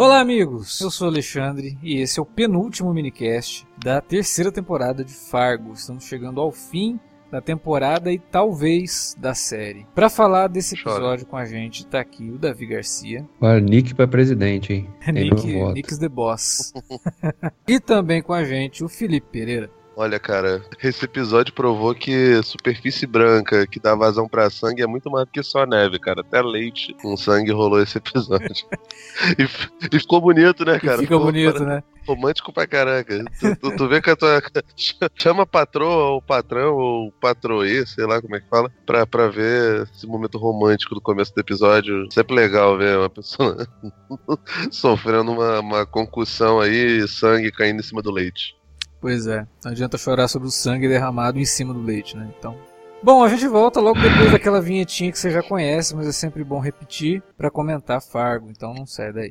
Olá, amigos! Eu sou o Alexandre e esse é o penúltimo minicast da terceira temporada de Fargo. Estamos chegando ao fim da temporada e talvez da série. Para falar desse episódio Chora. com a gente, tá aqui o Davi Garcia. Olha, Nick para presidente, hein? Nick, Nick's the Boss. e também com a gente o Felipe Pereira. Olha, cara, esse episódio provou que superfície branca que dá vazão pra sangue é muito mais do que só neve, cara. Até leite com sangue rolou esse episódio. e, e, ficou bonito, né, cara? E fica bonito, para... né? Romântico pra caraca. Tu, tu, tu, vê que a tua. Chama a patroa, ou patrão, ou patroê, sei lá como é que fala, pra, pra ver esse momento romântico do começo do episódio. Sempre legal ver uma pessoa sofrendo uma, uma concussão aí, sangue caindo em cima do leite. Pois é, não adianta chorar sobre o sangue derramado em cima do leite, né? Então. Bom, a gente volta logo depois daquela vinhetinha que você já conhece, mas é sempre bom repetir para comentar Fargo, então não sai daí.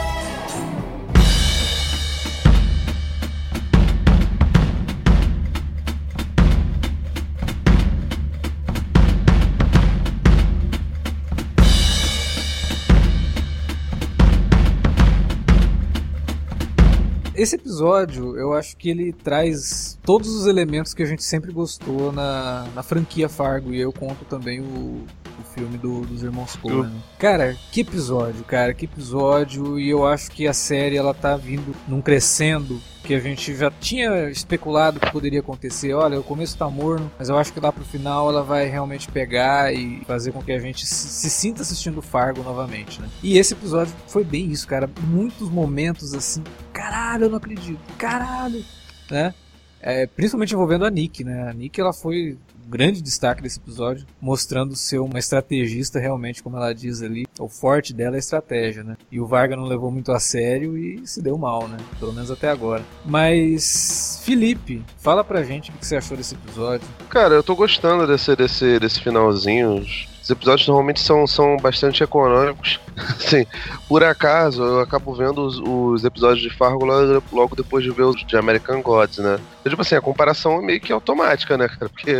Esse episódio, eu acho que ele traz todos os elementos que a gente sempre gostou na, na franquia Fargo, e eu conto também o, o filme do, dos irmãos Coen. Né? Cara, que episódio, cara, que episódio, e eu acho que a série ela tá vindo num crescendo que a gente já tinha especulado que poderia acontecer. Olha, o começo tá morno, mas eu acho que lá pro final ela vai realmente pegar e fazer com que a gente se, se sinta assistindo Fargo novamente, né? E esse episódio foi bem isso, cara. Muitos momentos assim, caralho, eu não acredito, caralho, né? É, principalmente envolvendo a Nick, né? A Nick ela foi grande destaque desse episódio, mostrando ser uma estrategista realmente, como ela diz ali. O forte dela é a estratégia, né? E o Varga não levou muito a sério e se deu mal, né? Pelo menos até agora. Mas, Felipe, fala pra gente o que você achou desse episódio. Cara, eu tô gostando desse, desse, desse finalzinho. Os episódios normalmente são, são bastante econômicos. Sim, por acaso eu acabo vendo os, os, episódios de Fargo logo depois de ver os de American Gods, né? Então, tipo assim, a comparação é meio que automática, né, cara? Porque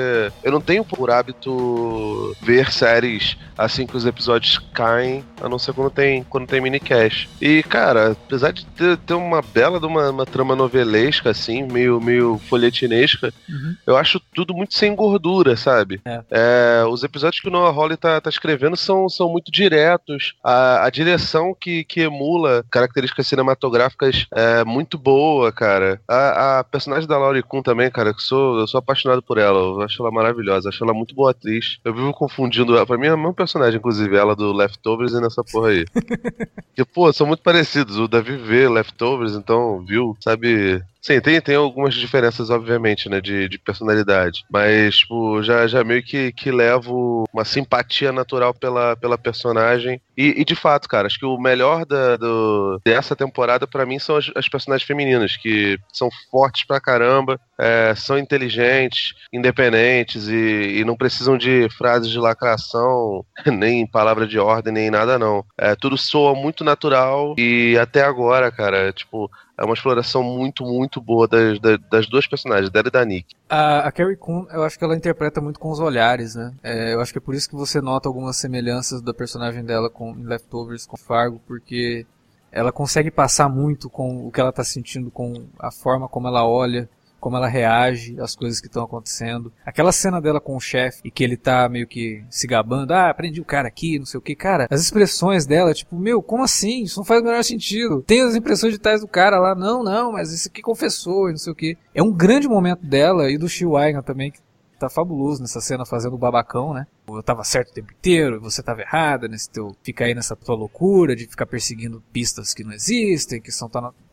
eu não tenho por hábito ver séries assim que os episódios caem, a não ser quando tem, quando tem minicast. E, cara, apesar de ter, ter uma bela de uma, uma, trama novelesca, assim, meio, meio folhetinesca, uhum. eu acho tudo muito sem gordura, sabe? É. É, os episódios que o Noah Hawley tá, tá escrevendo são, são muito diretos. A, a direção que, que emula características cinematográficas é muito boa, cara. A, a personagem da Laurie Kuhn também, cara, que sou, eu sou apaixonado por ela. Eu acho ela maravilhosa, acho ela muito boa atriz. Eu vivo confundindo ela. Pra mim é o mesmo personagem, inclusive, ela do Leftovers e nessa porra aí. que, pô, são muito parecidos. O Davi vê Leftovers, então viu, sabe Sim, tem, tem algumas diferenças, obviamente, né, de, de personalidade. Mas, tipo, já, já meio que, que levo uma simpatia natural pela, pela personagem. E, e de fato, cara, acho que o melhor da, do, dessa temporada, para mim, são as, as, personagens femininas, que são fortes pra caramba, é, são inteligentes, independentes e, e, não precisam de frases de lacração, nem palavra de ordem, nem nada, não. É, tudo soa muito natural e até agora, cara, tipo, é uma exploração muito, muito boa das, das, das duas personagens, dela e da Nick. A, a Carrie Coon, eu acho que ela interpreta muito com os olhares, né? É, eu acho que é por isso que você nota algumas semelhanças da personagem dela com Leftovers, com Fargo, porque ela consegue passar muito com o que ela está sentindo, com a forma como ela olha como ela reage às coisas que estão acontecendo. Aquela cena dela com o chefe e que ele tá meio que se gabando, ah, aprendi o cara aqui, não sei o que, cara. As expressões dela, tipo, meu, como assim? Isso não faz o menor sentido. Tem as impressões digitais do cara lá, não, não, mas isso aqui confessou e não sei o que. É um grande momento dela e do Shiwaiga também, que tá fabuloso nessa cena fazendo o babacão, né? eu tava certo o tempo inteiro, você tava errada nesse teu, fica aí nessa tua loucura de ficar perseguindo pistas que não existem, que estão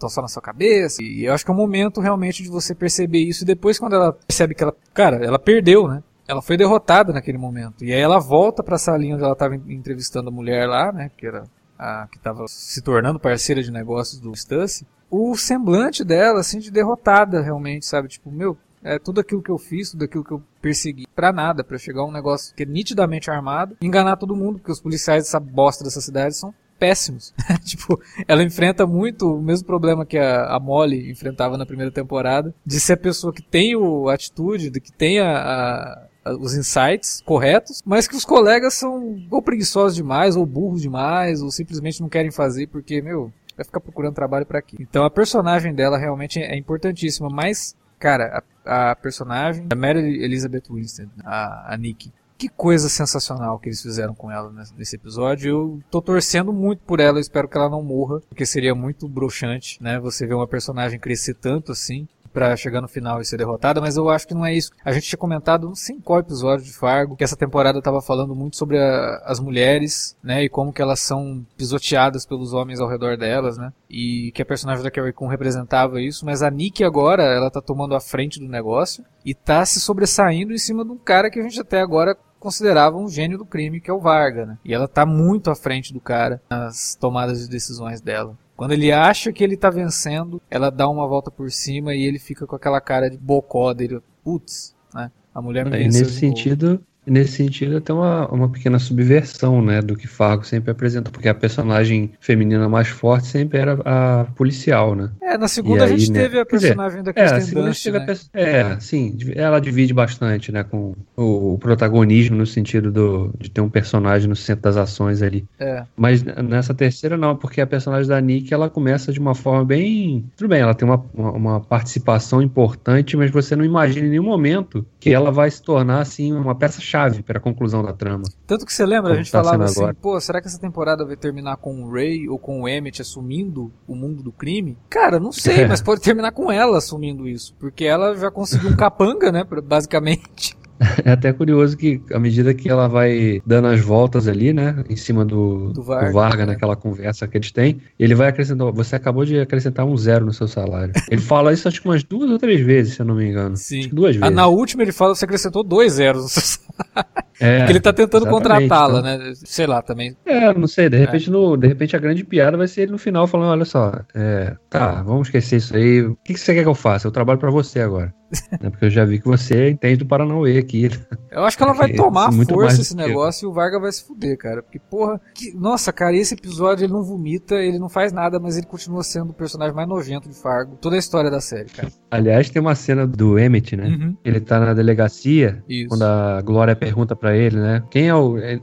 só na sua cabeça. E eu acho que é um momento realmente de você perceber isso. E depois quando ela percebe que ela, cara, ela perdeu, né? Ela foi derrotada naquele momento. E aí ela volta pra salinha onde ela tava entrevistando a mulher lá, né? Que era a que tava se tornando parceira de negócios do Stussy. O semblante dela, assim, de derrotada realmente, sabe? Tipo, meu, é tudo aquilo que eu fiz, tudo aquilo que eu persegui, pra nada, para chegar a um negócio que é nitidamente armado, enganar todo mundo, porque os policiais dessa bosta dessa cidade são péssimos. tipo, ela enfrenta muito o mesmo problema que a, a Molly enfrentava na primeira temporada, de ser a pessoa que tem o atitude, de que tem a, a, os insights corretos, mas que os colegas são ou preguiçosos demais, ou burros demais, ou simplesmente não querem fazer porque, meu, vai ficar procurando trabalho para quê? Então a personagem dela realmente é importantíssima, mas Cara, a, a personagem da Mary Elizabeth Winston, a, a Nick, que coisa sensacional que eles fizeram com ela nesse episódio. Eu tô torcendo muito por ela, espero que ela não morra, porque seria muito broxante, né? Você ver uma personagem crescer tanto assim para chegar no final e ser derrotada, mas eu acho que não é isso. A gente tinha comentado, não sei em qual episódio de Fargo, que essa temporada estava falando muito sobre a, as mulheres, né, e como que elas são pisoteadas pelos homens ao redor delas, né, e que a personagem da Carrie Coon representava isso, mas a Nick agora, ela tá tomando a frente do negócio e tá se sobressaindo em cima de um cara que a gente até agora considerava um gênio do crime, que é o Varga, né? E ela tá muito à frente do cara nas tomadas de decisões dela. Quando ele acha que ele tá vencendo, ela dá uma volta por cima e ele fica com aquela cara de bocó dele. Putz, né? A mulher me é, Nesse sentido, nesse sentido, tem uma, uma pequena subversão, né, do que Fargo sempre apresenta, porque a personagem feminina mais forte sempre era a policial, né? É, na segunda a gente né, teve a personagem dizer, da Kristen é, Dunst, né? a, É, sim, ela divide bastante, né, com o, o, protagonismo no sentido do, de ter um personagem no centro das ações ali. É. Mas nessa terceira não, porque a personagem da Nick, ela começa de uma forma bem... Tudo bem, ela tem uma, uma, uma participação importante, mas você não imagina em nenhum momento que ela vai se tornar, assim, uma peça-chave chave para a conclusão da trama. Tanto que você lembra, a gente tá falava assim, agora. pô, será que essa temporada vai terminar com o Ray ou com o Emmett assumindo o mundo do crime? Cara, não sei, mas pode terminar com ela assumindo isso, porque ela já conseguiu um capanga, né, basicamente. É até curioso que, à medida que ela vai dando as voltas ali, né, em cima do, do Varga, do Varga né? naquela conversa que eles têm, ele vai acrescentar. Você acabou de acrescentar um zero no seu salário. Ele fala isso acho que umas duas ou três vezes, se eu não me engano. Sim. duas vezes. Ah, na última ele fala que você acrescentou dois zeros no seu salário. É, Porque ele tá tentando contratá-la, então. né? Sei lá também. É, não sei, de repente, é. no, de repente a grande piada vai ser ele no final falando, olha só, é, tá, vamos esquecer isso aí. O que, que você quer que eu faça? Eu trabalho para você agora. é porque eu já vi que você entende do Paranauê aqui. Eu acho que ela vai tomar força esse negócio e o Varga vai se fuder, cara. Porque, porra, que... nossa, cara, esse episódio ele não vomita, ele não faz nada, mas ele continua sendo o personagem mais nojento de Fargo. Toda a história da série, cara. Aliás, tem uma cena do Emmett, né? Uhum. Ele tá na delegacia, Isso. quando a Glória pergunta para ele, né? Quem é o. É,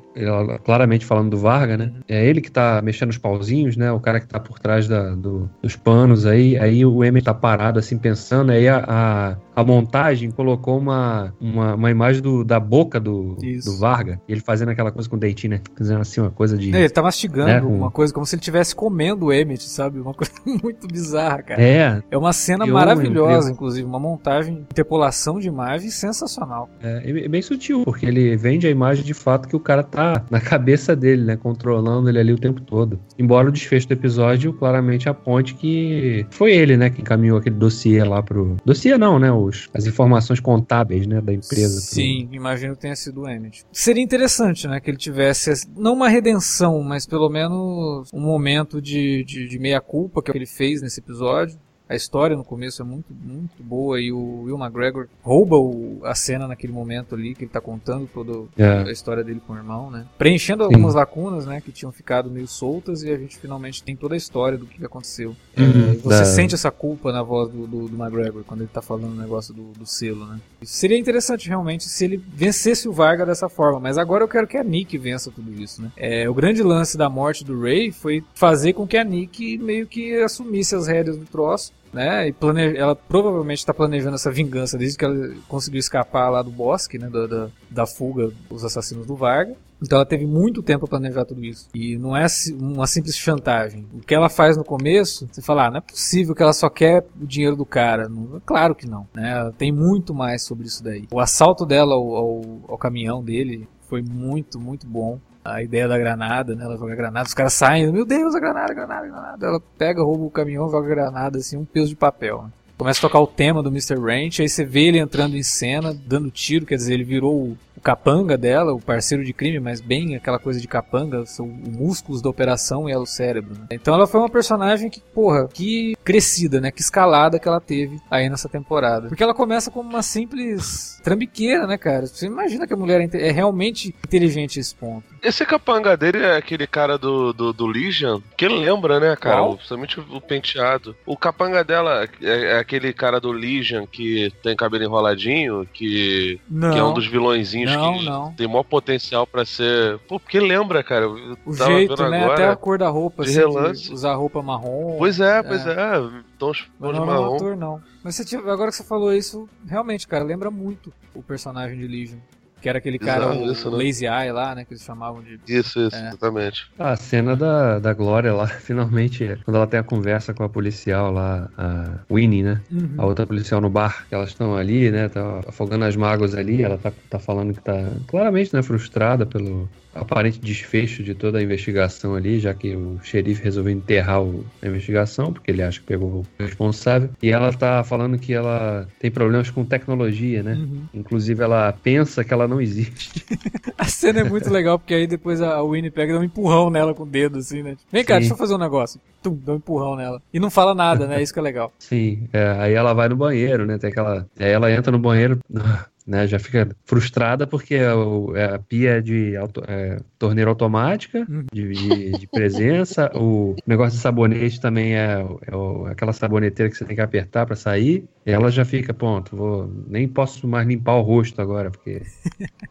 claramente falando do Varga, né? É ele que tá mexendo os pauzinhos, né? O cara que tá por trás da, do, dos panos aí. Aí o Emmett tá parado assim pensando, aí a, a, a montagem colocou uma, uma, uma imagem do, da boca do, do Varga, ele fazendo aquela coisa com o dentinho, né? Fazendo assim uma coisa de. É, ele tá mastigando né? uma coisa, como se ele estivesse comendo o Emmett, sabe? Uma coisa muito bizarra, cara. É. É uma cena maravilhosa, inclusive, uma montagem, interpolação de imagem sensacional. É, é bem sutil, porque ele vende a imagem de fato que o cara tá na cabeça dele, né? Controlando ele ali o tempo todo. Embora o desfecho do episódio claramente aponte que foi ele, né? Que encaminhou aquele dossiê lá pro. Dossiê não, né? Os, as informações contábeis, né? Da empresa. Sim, pro... imagino que tenha sido o Emmett. Seria interessante, né? Que ele tivesse, não uma redenção, mas pelo menos um momento de, de, de meia-culpa que ele fez nesse episódio. A história no começo é muito, muito boa e o Will McGregor rouba o, a cena naquele momento ali que ele tá contando toda é. a história dele com o irmão, né? Preenchendo Sim. algumas lacunas, né, que tinham ficado meio soltas e a gente finalmente tem toda a história do que aconteceu. Uhum, é, você da... sente essa culpa na voz do, do, do, McGregor quando ele tá falando o negócio do, do selo, né? Seria interessante realmente se ele vencesse o Varga dessa forma, mas agora eu quero que a Nick vença tudo isso, né? É, o grande lance da morte do Ray foi fazer com que a Nick meio que assumisse as rédeas do troço né? E plane... ela provavelmente está planejando essa vingança desde que ela conseguiu escapar lá do bosque, né? Da, da, da fuga dos assassinos do Varga. Então ela teve muito tempo para planejar tudo isso. E não é uma simples chantagem. O que ela faz no começo, você fala, ah, não é possível que ela só quer o dinheiro do cara. Não, claro que não. Né? Ela tem muito mais sobre isso daí. O assalto dela ao, ao, ao caminhão dele foi muito, muito bom. A ideia da granada, né? Ela joga granada, os caras saem, meu Deus, a granada, a granada, a granada. Ela pega, rouba o caminhão, joga granada, assim, um peso de papel. Né? Começa a tocar o tema do Mr. Ranch, aí você vê ele entrando em cena, dando tiro, quer dizer, ele virou capanga dela, o parceiro de crime, mas bem aquela coisa de capanga, são os músculos da operação e ela o cérebro. Né? Então ela foi uma personagem que, porra, que crescida, né? Que escalada que ela teve aí nessa temporada. Porque ela começa como uma simples trambiqueira, né, cara? Você imagina que a mulher é, é realmente inteligente a esse ponto. Esse capanga dele é aquele cara do, do, do Legion, que lembra, né, cara? Qual? Principalmente o penteado. O capanga dela é, é, aquele cara do Legion que tem cabelo enroladinho, que, que é um dos vilõezinhos não, que não. tem maior potencial para ser. Pô, porque lembra, cara? o jeito, né? Agora, Até a cor da roupa, de assim, relance. De usar roupa marrom. Pois é, pois é. é. Tons, tons não, marrom. Não é ator, não. Mas você, agora que você falou isso, realmente, cara, lembra muito o personagem de Legion. Que era aquele cara, Exato, o, isso, né? Lazy Eye lá, né? Que eles chamavam de. Isso, isso, é. exatamente. A cena da, da Glória lá, finalmente, quando ela tem a conversa com a policial lá, a Winnie, né? Uhum. A outra policial no bar, que elas estão ali, né? Tá afogando as mágoas ali, ela tá, tá falando que tá claramente, né, frustrada pelo, aparente desfecho de toda a investigação ali, já que o xerife resolveu enterrar o, a investigação, porque ele acha que pegou o responsável. E ela tá falando que ela tem problemas com tecnologia, né? Uhum. Inclusive, ela pensa que ela não existe. a cena é muito legal, porque aí depois a Winnie pega e dá um empurrão nela com o dedo, assim, né? Vem cá, Sim. deixa eu fazer um negócio. Tum, dá um empurrão nela. E não fala nada, né? Isso que é legal. Sim, é, aí ela vai no banheiro, né? Tem aquela. Aí ela entra no banheiro né? Já fica frustrada porque a, é a pia é de auto, é, torneira automática, uhum. de, de, de, presença. o negócio de sabonete também é, é, aquela saboneteira que você tem que apertar para sair. E ela já fica, ponto, vou, nem posso mais limpar o rosto agora, porque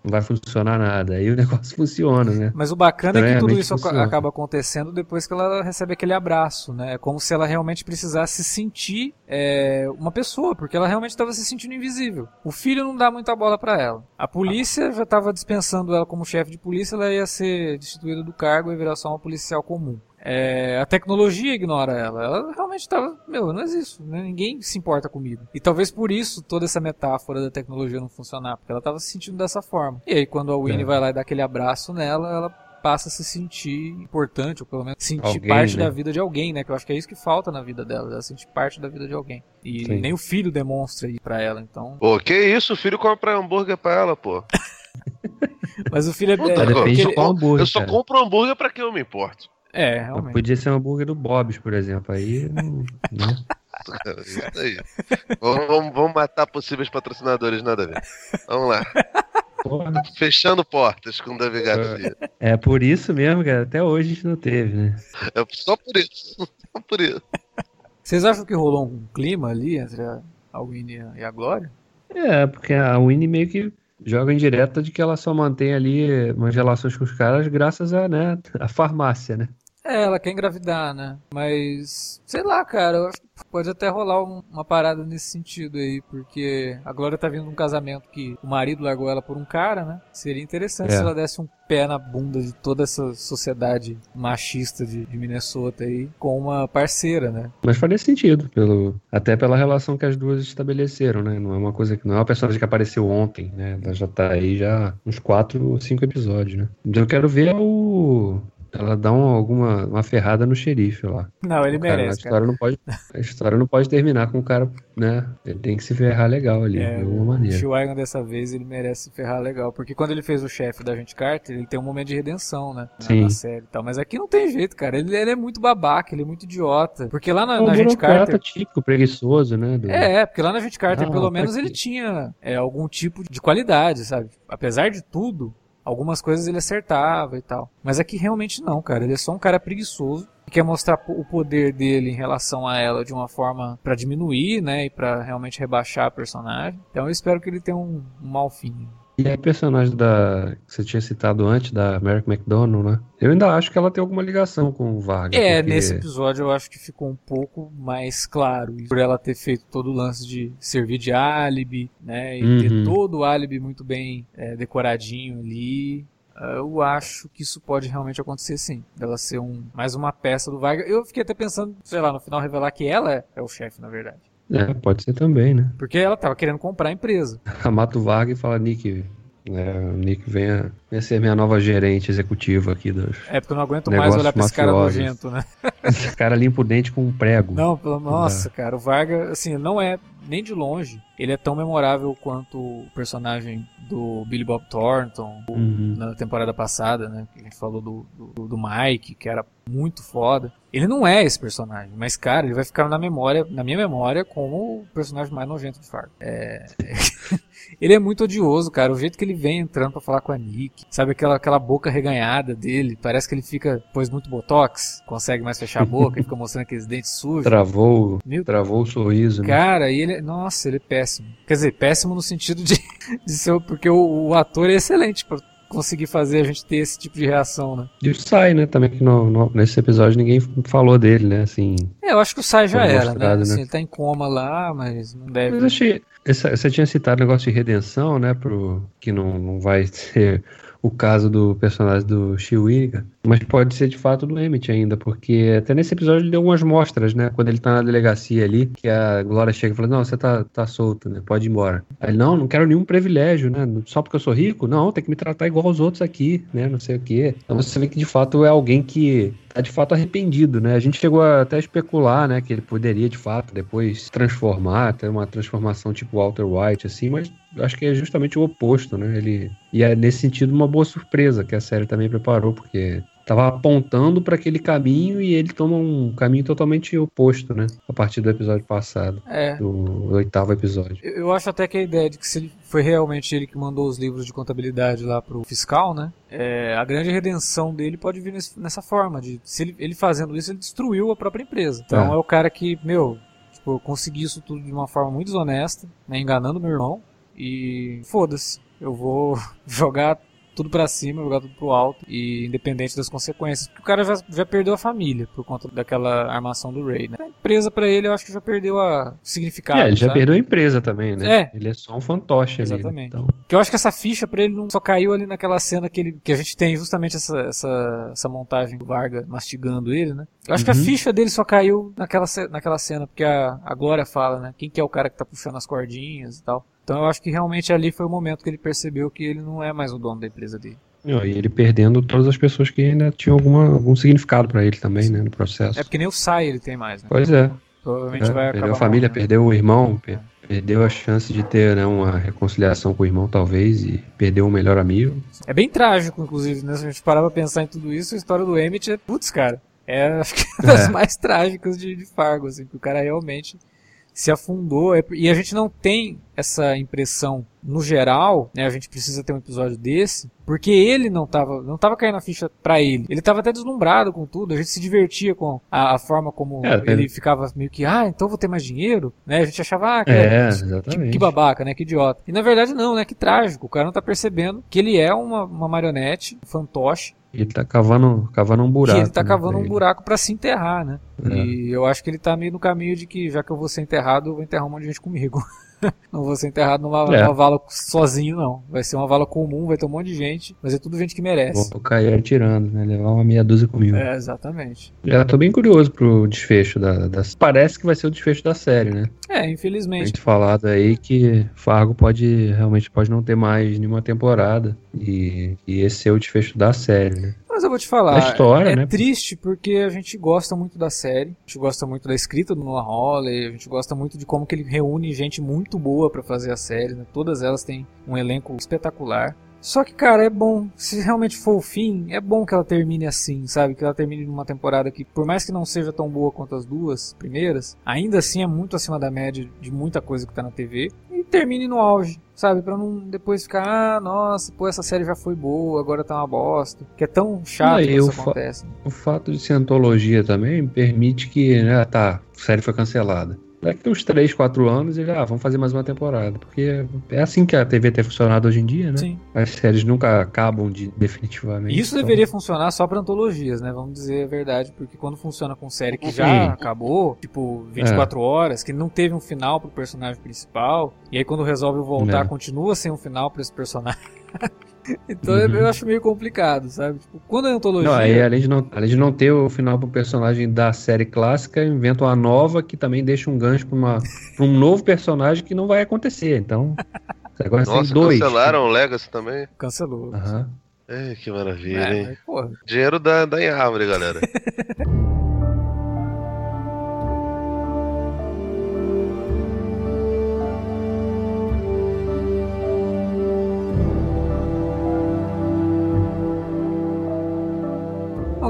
não vai funcionar nada. Aí o negócio funciona, né? Mas o bacana é que tudo isso funciona. acaba acontecendo depois que ela recebe aquele abraço, né? É como se ela realmente precisasse sentir é, uma pessoa, porque ela realmente estava se sentindo invisível. O filho não dá muita bola para ela. A polícia já estava dispensando ela como chefe de polícia, ela ia ser destituída do cargo e virar só uma policial comum. É, a tecnologia ignora ela. Ela realmente estava, meu, eu não existo, né? ninguém se importa comigo. E talvez por isso toda essa metáfora da tecnologia não funcionar, porque ela estava se sentindo dessa forma. E aí quando a Winnie é. vai lá e dá aquele abraço nela, ela passa a se sentir importante, ou pelo menos sentir alguém, parte né? da vida de alguém, né? Que eu acho que é isso que falta na vida dela, ela sentir parte da vida de alguém. E Sim. nem o filho demonstra isso pra ela, então. Pô, que isso? O filho compra hambúrguer pra ela, pô. Mas o filho é. Puta, é depende de qual hambúrguer. Eu só cara. compro hambúrguer pra quem eu me importo. É, realmente. Podia ser um hambúrguer do Bob's, por exemplo. Aí. né? Isso aí. vamos, vamos, vamos, matar possíveis patrocinadores, nada a ver. Vamos lá. Porra. Fechando portas com o Davi Garcia. É por isso mesmo, cara. Até hoje a gente não teve, né? É só por isso. Só por isso. Vocês acham que rolou um clima ali entre a Winnie e a Glória? É, porque a Winnie meio que joga em direta de que ela só mantém ali umas relações com os caras graças a, né, a farmácia, né? É, ela quer engravidar, né? Mas, sei lá, cara, eu acho que pode até rolar um, uma parada nesse sentido aí, porque a Glória tá vindo de um casamento que o marido largou ela por um cara, né? Seria interessante é. se ela desse um pé na bunda de toda essa sociedade machista de, de, Minnesota aí com uma parceira, né? Mas faria sentido, pelo, até pela relação que as duas estabeleceram, né? Não é uma coisa que não é uma personagem que apareceu ontem, né? Ela já tá aí já uns quatro ou cinco episódios, né? Eu quero ver o ela dá um, alguma uma ferrada no xerife lá. Não, ele cara, merece. A história, Não pode, a história não pode terminar com o cara, né? Ele tem que se ferrar legal ali, é, de alguma maneira. O Schweiger dessa vez ele merece se ferrar legal. Porque quando ele fez o chefe da gente Carter, ele tem um momento de redenção, né? Sim. Na série e tal. Mas aqui não tem jeito, cara. Ele, ele é muito babaca, ele é muito idiota. Porque lá na, é um na gente Carter. típico, preguiçoso, né? Do... É, porque lá na gente Carter, ah, pelo menos, ele tinha é, algum tipo de qualidade, sabe? Apesar de tudo, Algumas coisas ele acertava e tal. Mas aqui realmente não, cara. Ele é só um cara preguiçoso que quer mostrar o poder dele em relação a ela de uma forma para diminuir, né, e para realmente rebaixar a personagem. Então eu espero que ele tenha um, um mau fim. E a personagem da que você tinha citado antes, da Merrick McDonald, né? Eu ainda acho que ela tem alguma ligação com o Vargas. É, porque... nesse episódio eu acho que ficou um pouco mais claro. Por ela ter feito todo o lance de servir de álibi, né? E uhum. ter todo o álibi muito bem é, decoradinho ali. Eu acho que isso pode realmente acontecer sim. Dela ser um, mais uma peça do Vargas. Eu fiquei até pensando, sei lá, no final revelar que ela é o chefe, na verdade. É, pode ser também, né? Porque ela tava querendo comprar a empresa. Mata o Vargas e fala, Nick, É, o Nick venha, venha ser minha nova gerente executiva aqui dos. É, porque eu não aguento mais olhar pra esse cara nojento, né? Esse cara limpa o dente com um prego. Não, nossa, cara, o Varga, assim, não é nem de longe, ele é tão memorável quanto o personagem do Billy Bob Thornton uhum. na temporada passada, né? Que a gente falou do, do, do, Mike, que era muito foda. Ele não é esse personagem, mas, cara, ele vai ficar na memória, na minha memória, como o personagem mais nojento de Fargo. É... ele é muito odioso, cara. O jeito que ele vem entrando para falar com a Nick, sabe aquela, aquela boca reganhada dele, parece que ele fica, pôs muito botox, consegue mais fechar a boca, fica mostrando aqueles dentes sujos. Travou, Meu... travou o sorriso. Né? Cara, e ele, nossa, ele é péssimo. Quer dizer, péssimo no sentido de, de ser, porque o, o ator é excelente pra conseguir fazer a gente ter esse tipo de reação, né? E o Sai, né? Também que no, no, nesse episódio ninguém falou dele, né? Assim. É, eu acho que o Sai já era, né? né? Assim, ele tá em coma lá, mas não deve. Mas achei. Você tinha citado o negócio de redenção, né? Pro, que não, não vai ser o caso do personagem do Chiwiga, mas pode ser de fato do Emmett ainda, porque até nesse episódio ele deu algumas mostras, né? Quando ele tá na delegacia ali, que a Glória chega e fala: Não, você tá, tá solto, né? Pode ir embora. Aí ele, não, não quero nenhum privilégio, né? Só porque eu sou rico? Não, tem que me tratar igual aos outros aqui, né? Não sei o quê. Então você vê que de fato é alguém que tá de fato arrependido, né? A gente chegou até a especular, né, que ele poderia de fato depois transformar, ter uma transformação tipo Walter White, assim, mas acho que é justamente o oposto, né? Ele e é nesse sentido uma boa surpresa que a série também preparou, porque tava apontando para aquele caminho e ele toma um caminho totalmente oposto, né? A partir do episódio passado, é. do oitavo episódio. Eu acho até que a ideia de que se foi realmente ele que mandou os livros de contabilidade lá pro fiscal, né? É, a grande redenção dele pode vir nesse, nessa forma de se ele, ele, fazendo isso ele destruiu a própria empresa. Então é, é o cara que meu tipo, eu consegui isso tudo de uma forma muito desonesta, né, enganando meu irmão e foda-se. Eu vou jogar tudo para cima, jogar tudo pro alto e independente das consequências. Porque o cara já, já perdeu a família por conta daquela armação do Ray, né? A empresa para ele eu acho que já perdeu a significado. É, ele já perdeu a empresa também, né? É. Ele é só um fantoche Exatamente. ali. Né? Então... Que eu acho que essa ficha para ele não só caiu ali naquela cena que, ele, que a gente tem justamente essa, essa, essa montagem do Varga mastigando ele, né? Eu acho uhum. que a uhum. ficha dele só caiu naquela, naquela cena, porque a, a Glória fala, né? Quem que é o cara que tá puxando as cordinhas e tal. Então eu acho que realmente ali foi o momento que ele percebeu que ele não é mais o dono da empresa dele. E ele perdendo todas as pessoas que ainda tinham alguma, algum significado para ele também, né, no processo. É porque nem o Sai ele tem mais, né? Pois é. Provavelmente é, vai Perdeu a família, morrendo. perdeu o irmão, é. perdeu a chance de ter né, uma reconciliação com o irmão, talvez, e perdeu o melhor amigo. É bem trágico, inclusive, né? Se a gente parar pra pensar em tudo isso, a história do Emmett é, putz, cara, é acho que é das é. mais trágicas de, de Fargo, assim, que o cara realmente se afundou. É e a gente não tem essa impressão no geral, né? A gente precisa ter um episódio desse, porque ele não tava, não tava caindo a ficha para ele. Ele tava até deslumbrado com tudo, a gente se divertia com a, a forma como é, ele é. ficava meio que, ah, então vou ter mais dinheiro, né? A gente achava, ah, que, é, que, que, babaca, né? Que idiota. E na verdade não, né? Que trágico. O cara não tá percebendo que ele é uma, uma marionete, um fantoche, ele tá cavando, cavando um buraco. E ele tá né, cavando um buraco para se enterrar, né? É. E eu acho que ele tá meio no caminho de que, já que eu vou ser enterrado, eu vou enterrar um monte de gente comigo. não vou ser enterrado numa, é. numa, vala sozinho, não. Vai ser uma vala comum, vai ter um monte de gente, mas é tudo gente que merece. Vou cair atirando, né? Levar uma meia dúzia comigo. É, exatamente. Já tô bem curioso pro desfecho da, da, Parece que vai ser o desfecho da série, né? É, infelizmente. A gente falado aí que Fargo pode realmente pode não ter mais nenhuma temporada. E, e esse é o desfecho da série, né? Mas eu vou te falar, história, é né? triste porque a gente gosta muito da série, a gente gosta muito da escrita do Noah Hawley, a gente gosta muito de como que ele reúne gente muito boa para fazer a série, né? Todas elas têm um elenco espetacular. Só que, cara, é bom. Se realmente for o fim, é bom que ela termine assim, sabe? Que ela termine numa temporada que, por mais que não seja tão boa quanto as duas primeiras, ainda assim é muito acima da média de muita coisa que tá na TV. Termine no auge, sabe? Pra não depois ficar, ah, nossa, pô, essa série já foi boa, agora tá uma bosta. Que é tão chato que isso acontece. Né? O fato de ser antologia também permite que, né, tá, a série foi cancelada daqui uns 3, 4 anos ele, ah, vamos fazer mais uma temporada. Porque é assim que a TV tem funcionado hoje em dia, né? Sim. As séries nunca acabam de, definitivamente. Isso então... deveria funcionar só para antologias, né? Vamos dizer a verdade, porque quando funciona com série que já acabou, tipo 24 é. horas, que não teve um final pro personagem principal, e aí quando resolve voltar, é. continua sem um final para esse personagem. Então uhum. eu acho meio complicado, sabe? Tipo, quando é antologia. Não, aí, além, de não, além de não ter o final pro personagem da série clássica, inventa uma nova que também deixa um gancho pra, uma, pra um novo personagem que não vai acontecer. Então. Agora Nossa, tem dois. cancelaram o Legacy também? Cancelou. Aham. É, que maravilha, É, hein? mas, porra. Dinheiro dá, dá em árvore, galera.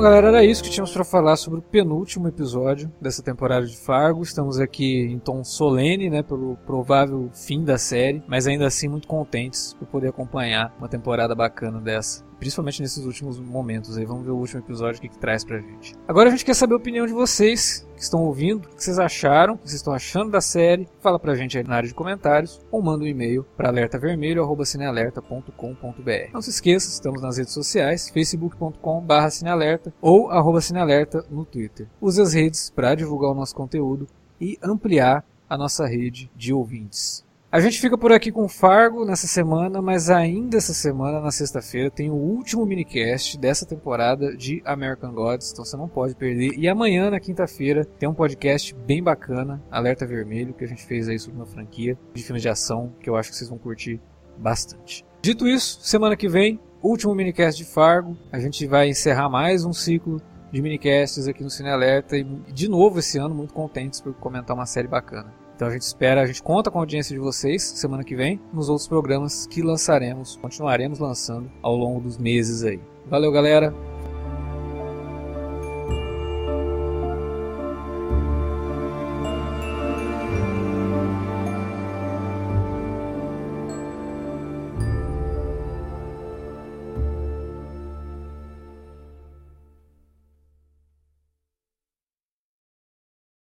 galera, era isso que tínhamos para falar sobre o penúltimo episódio dessa temporada de Fargo. Estamos aqui em tom solene, né, pelo provável fim da série, mas ainda assim muito contentes por poder acompanhar uma temporada bacana dessa. Principalmente nesses últimos momentos aí. Vamos ver o último episódio, o que, que traz pra gente. Agora a gente quer saber a opinião de vocês que estão ouvindo, o que vocês acharam, o que vocês estão achando da série. Fala pra gente aí na área de comentários ou manda um e-mail para alertavermelho.cinealerta.com.br. Não se esqueça, estamos nas redes sociais, facebook.com.br cinealerta ou arroba cinealerta no Twitter. Use as redes para divulgar o nosso conteúdo e ampliar a nossa rede de ouvintes. A gente fica por aqui com Fargo nessa semana, mas ainda essa semana, na sexta-feira, tem o último minicast dessa temporada de American Gods, então você não pode perder. E amanhã, na quinta-feira, tem um podcast bem bacana, Alerta Vermelho, que a gente fez aí sobre uma franquia de filmes de ação, que eu acho que vocês vão curtir bastante. Dito isso, semana que vem, último minicast de Fargo, a gente vai encerrar mais um ciclo de minicasts aqui no Cine Alerta e de novo esse ano muito contentes por comentar uma série bacana. Então a gente espera, a gente conta com a audiência de vocês semana que vem nos outros programas que lançaremos, continuaremos lançando ao longo dos meses aí. Valeu, galera.